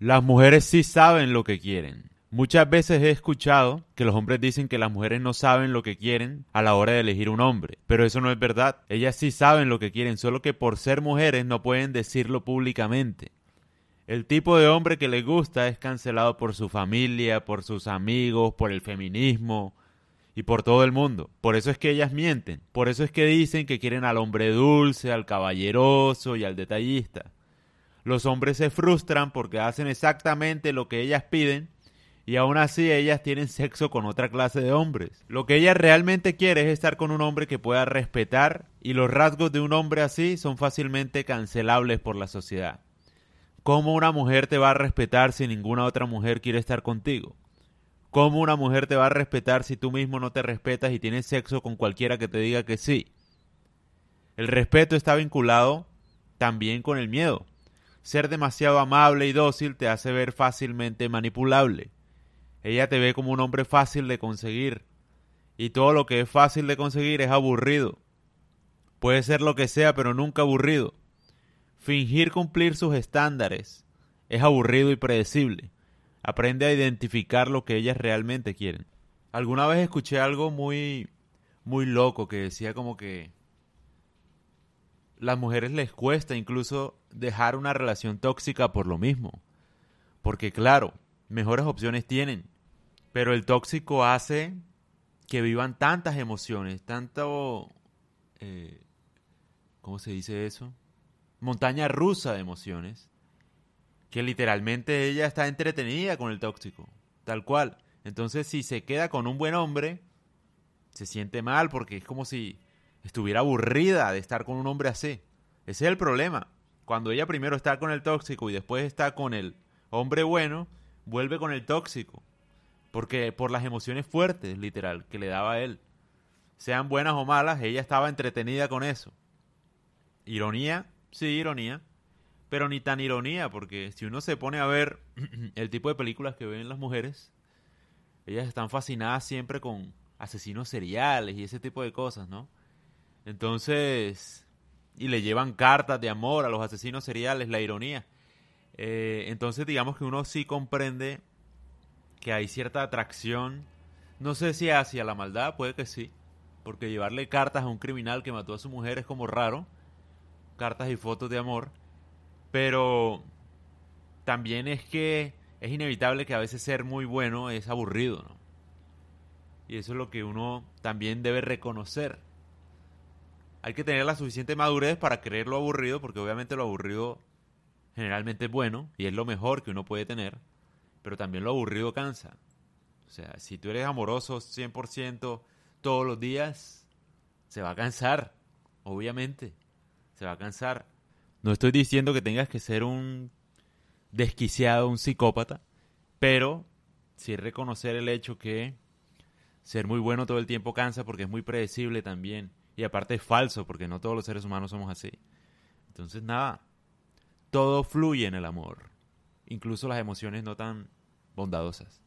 Las mujeres sí saben lo que quieren. Muchas veces he escuchado que los hombres dicen que las mujeres no saben lo que quieren a la hora de elegir un hombre, pero eso no es verdad. Ellas sí saben lo que quieren, solo que por ser mujeres no pueden decirlo públicamente. El tipo de hombre que les gusta es cancelado por su familia, por sus amigos, por el feminismo y por todo el mundo. Por eso es que ellas mienten. Por eso es que dicen que quieren al hombre dulce, al caballeroso y al detallista. Los hombres se frustran porque hacen exactamente lo que ellas piden y aún así ellas tienen sexo con otra clase de hombres. Lo que ella realmente quiere es estar con un hombre que pueda respetar y los rasgos de un hombre así son fácilmente cancelables por la sociedad. ¿Cómo una mujer te va a respetar si ninguna otra mujer quiere estar contigo? ¿Cómo una mujer te va a respetar si tú mismo no te respetas y tienes sexo con cualquiera que te diga que sí? El respeto está vinculado también con el miedo. Ser demasiado amable y dócil te hace ver fácilmente manipulable. Ella te ve como un hombre fácil de conseguir. Y todo lo que es fácil de conseguir es aburrido. Puede ser lo que sea, pero nunca aburrido. Fingir cumplir sus estándares es aburrido y predecible. Aprende a identificar lo que ellas realmente quieren. Alguna vez escuché algo muy muy loco que decía como que las mujeres les cuesta incluso dejar una relación tóxica por lo mismo. Porque claro, mejores opciones tienen. Pero el tóxico hace que vivan tantas emociones, tanto... Eh, ¿Cómo se dice eso? Montaña rusa de emociones, que literalmente ella está entretenida con el tóxico, tal cual. Entonces si se queda con un buen hombre, se siente mal porque es como si estuviera aburrida de estar con un hombre así. Ese es el problema. Cuando ella primero está con el tóxico y después está con el hombre bueno, vuelve con el tóxico. Porque por las emociones fuertes, literal, que le daba a él. Sean buenas o malas, ella estaba entretenida con eso. Ironía, sí, ironía. Pero ni tan ironía, porque si uno se pone a ver el tipo de películas que ven las mujeres, ellas están fascinadas siempre con asesinos seriales y ese tipo de cosas, ¿no? Entonces, y le llevan cartas de amor a los asesinos seriales, la ironía. Eh, entonces, digamos que uno sí comprende que hay cierta atracción, no sé si hacia la maldad, puede que sí, porque llevarle cartas a un criminal que mató a su mujer es como raro, cartas y fotos de amor, pero también es que es inevitable que a veces ser muy bueno es aburrido, ¿no? Y eso es lo que uno también debe reconocer. Hay que tener la suficiente madurez para creer lo aburrido, porque obviamente lo aburrido generalmente es bueno y es lo mejor que uno puede tener pero también lo aburrido cansa. O sea, si tú eres amoroso 100% todos los días, se va a cansar, obviamente, se va a cansar. No estoy diciendo que tengas que ser un desquiciado, un psicópata, pero sí reconocer el hecho que ser muy bueno todo el tiempo cansa porque es muy predecible también. Y aparte es falso porque no todos los seres humanos somos así. Entonces nada, todo fluye en el amor incluso las emociones no tan bondadosas.